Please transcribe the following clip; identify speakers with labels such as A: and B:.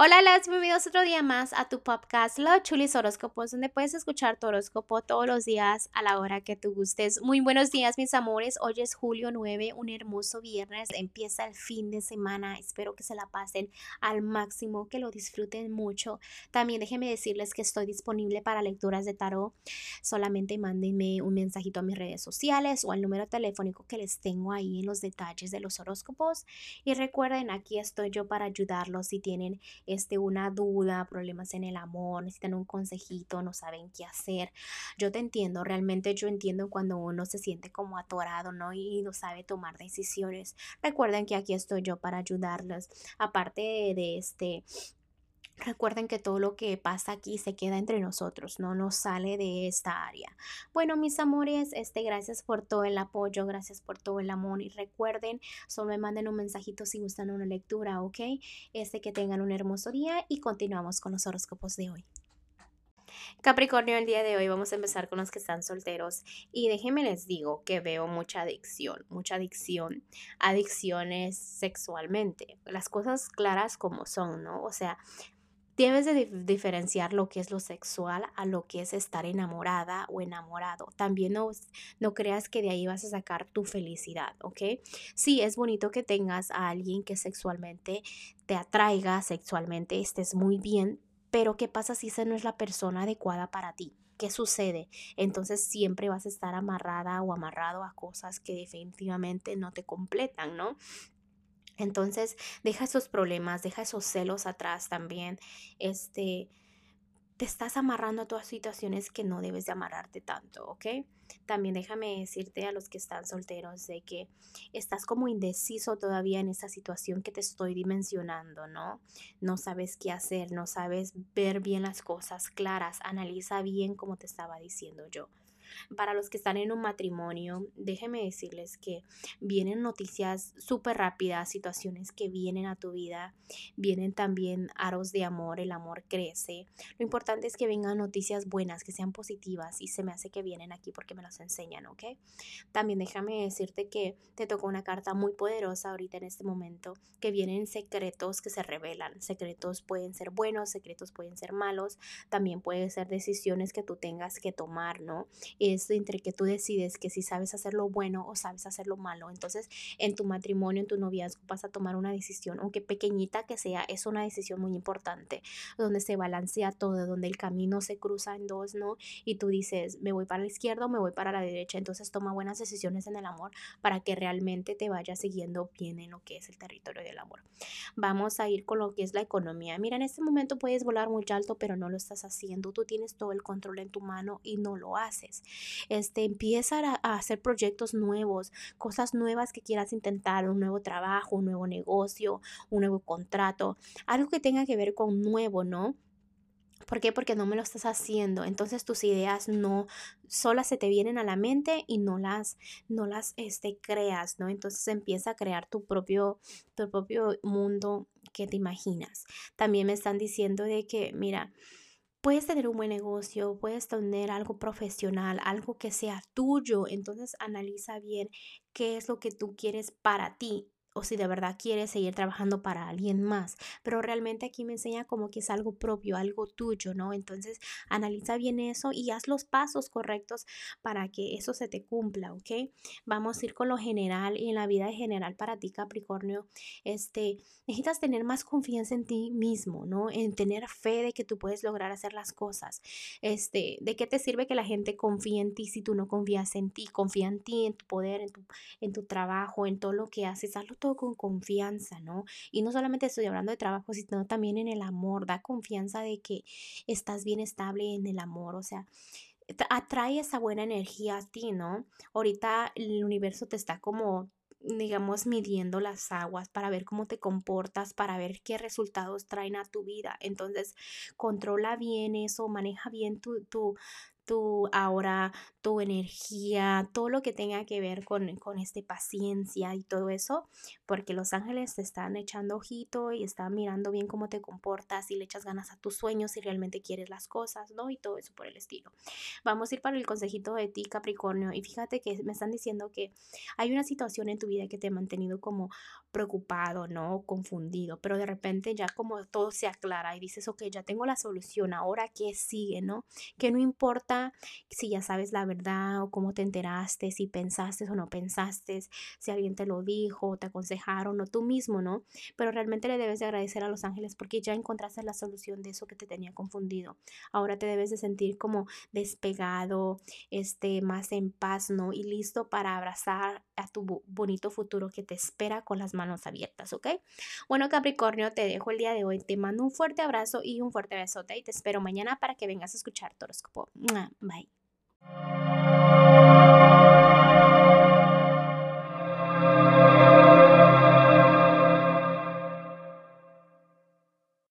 A: Hola, las bienvenidos otro día más a tu podcast Los Chulis Horóscopos, donde puedes escuchar tu horóscopo todos los días a la hora que tú gustes. Muy buenos días, mis amores. Hoy es julio 9, un hermoso viernes. Empieza el fin de semana. Espero que se la pasen al máximo, que lo disfruten mucho. También déjenme decirles que estoy disponible para lecturas de tarot. Solamente mándenme un mensajito a mis redes sociales o al número telefónico que les tengo ahí en los detalles de los horóscopos. Y recuerden, aquí estoy yo para ayudarlos si tienen este, una duda, problemas en el amor, necesitan un consejito, no saben qué hacer. Yo te entiendo, realmente yo entiendo cuando uno se siente como atorado, ¿no? Y no sabe tomar decisiones. Recuerden que aquí estoy yo para ayudarlos. Aparte de este Recuerden que todo lo que pasa aquí se queda entre nosotros, no nos sale de esta área. Bueno, mis amores, este, gracias por todo el apoyo, gracias por todo el amor y recuerden, solo me manden un mensajito si gustan una lectura, ¿ok? Este, que tengan un hermoso día y continuamos con los horóscopos de hoy. Capricornio, el día de hoy vamos a empezar con los que están solteros y déjenme les digo que veo mucha adicción, mucha adicción, adicciones sexualmente, las cosas claras como son, ¿no? O sea, Debes de diferenciar lo que es lo sexual a lo que es estar enamorada o enamorado. También no, no creas que de ahí vas a sacar tu felicidad, ¿ok? Sí, es bonito que tengas a alguien que sexualmente te atraiga, sexualmente estés muy bien, pero ¿qué pasa si esa no es la persona adecuada para ti? ¿Qué sucede? Entonces siempre vas a estar amarrada o amarrado a cosas que definitivamente no te completan, ¿no? Entonces, deja esos problemas, deja esos celos atrás también. Este, te estás amarrando a todas situaciones que no debes de amarrarte tanto, ¿ok? También déjame decirte a los que están solteros de que estás como indeciso todavía en esa situación que te estoy dimensionando, ¿no? No sabes qué hacer, no sabes ver bien las cosas claras, analiza bien como te estaba diciendo yo. Para los que están en un matrimonio, déjenme decirles que vienen noticias súper rápidas, situaciones que vienen a tu vida, vienen también aros de amor, el amor crece. Lo importante es que vengan noticias buenas, que sean positivas y se me hace que vienen aquí porque me las enseñan, ¿ok? También déjame decirte que te tocó una carta muy poderosa ahorita en este momento, que vienen secretos que se revelan. Secretos pueden ser buenos, secretos pueden ser malos, también pueden ser decisiones que tú tengas que tomar, ¿no? Es entre que tú decides que si sabes hacer lo bueno o sabes hacer lo malo. Entonces, en tu matrimonio, en tu noviazgo, vas a tomar una decisión, aunque pequeñita que sea, es una decisión muy importante, donde se balancea todo, donde el camino se cruza en dos, ¿no? Y tú dices, me voy para la izquierda o me voy para la derecha. Entonces, toma buenas decisiones en el amor para que realmente te vaya siguiendo bien en lo que es el territorio del amor. Vamos a ir con lo que es la economía. Mira, en este momento puedes volar muy alto, pero no lo estás haciendo. Tú tienes todo el control en tu mano y no lo haces este, empieza a, hacer proyectos nuevos, cosas nuevas que quieras intentar, un nuevo trabajo, un nuevo negocio, un nuevo contrato, algo que tenga que ver con nuevo, ¿no? ¿Por qué? Porque no me lo estás haciendo. Entonces tus ideas no solas se te vienen a la mente y no las, no las este, creas, ¿no? Entonces empieza a crear tu propio, tu propio mundo que te imaginas. También me están diciendo de que, mira, puedes tener un buen negocio, puedes tener algo profesional, algo que sea tuyo. Entonces analiza bien qué es lo que tú quieres para ti o si de verdad quieres seguir trabajando para alguien más. Pero realmente aquí me enseña como que es algo propio, algo tuyo, ¿no? Entonces analiza bien eso y haz los pasos correctos para que eso se te cumpla, ¿ok? Vamos a ir con lo general y en la vida general para ti, Capricornio. Este, necesitas tener más confianza en ti mismo, ¿no? En tener fe de que tú puedes lograr hacer las cosas. Este, ¿de qué te sirve que la gente confíe en ti si tú no confías en ti? Confía en ti, en tu poder, en tu, en tu trabajo, en todo lo que haces. Hazlo todo con confianza, ¿no? Y no solamente estoy hablando de trabajo, sino también en el amor. Da confianza de que estás bien estable en el amor, o sea, atrae esa buena energía a ti, ¿no? Ahorita el universo te está como digamos, midiendo las aguas para ver cómo te comportas, para ver qué resultados traen a tu vida. Entonces, controla bien eso, maneja bien tu, tu, tu ahora, tu energía, todo lo que tenga que ver con, con este paciencia y todo eso, porque los ángeles te están echando ojito y están mirando bien cómo te comportas y le echas ganas a tus sueños si realmente quieres las cosas, ¿no? Y todo eso por el estilo. Vamos a ir para el consejito de ti, Capricornio, y fíjate que me están diciendo que hay una situación en tu vida que te ha mantenido como preocupado, ¿no? Confundido, pero de repente ya como todo se aclara y dices, ok, ya tengo la solución, ahora qué sigue, ¿no? Que no importa si ya sabes la verdad o cómo te enteraste, si pensaste o no pensaste, si alguien te lo dijo, te aconsejaron o tú mismo, ¿no? Pero realmente le debes de agradecer a los ángeles porque ya encontraste la solución de eso que te tenía confundido. Ahora te debes de sentir como despegado, este, más en paz, ¿no? Y listo para abrazar a tu bonito futuro que te espera con las manos abiertas, ¿ok? Bueno, Capricornio, te dejo el día de hoy. Te mando un fuerte abrazo y un fuerte besote y te espero mañana para que vengas a escuchar tu horóscopo. 没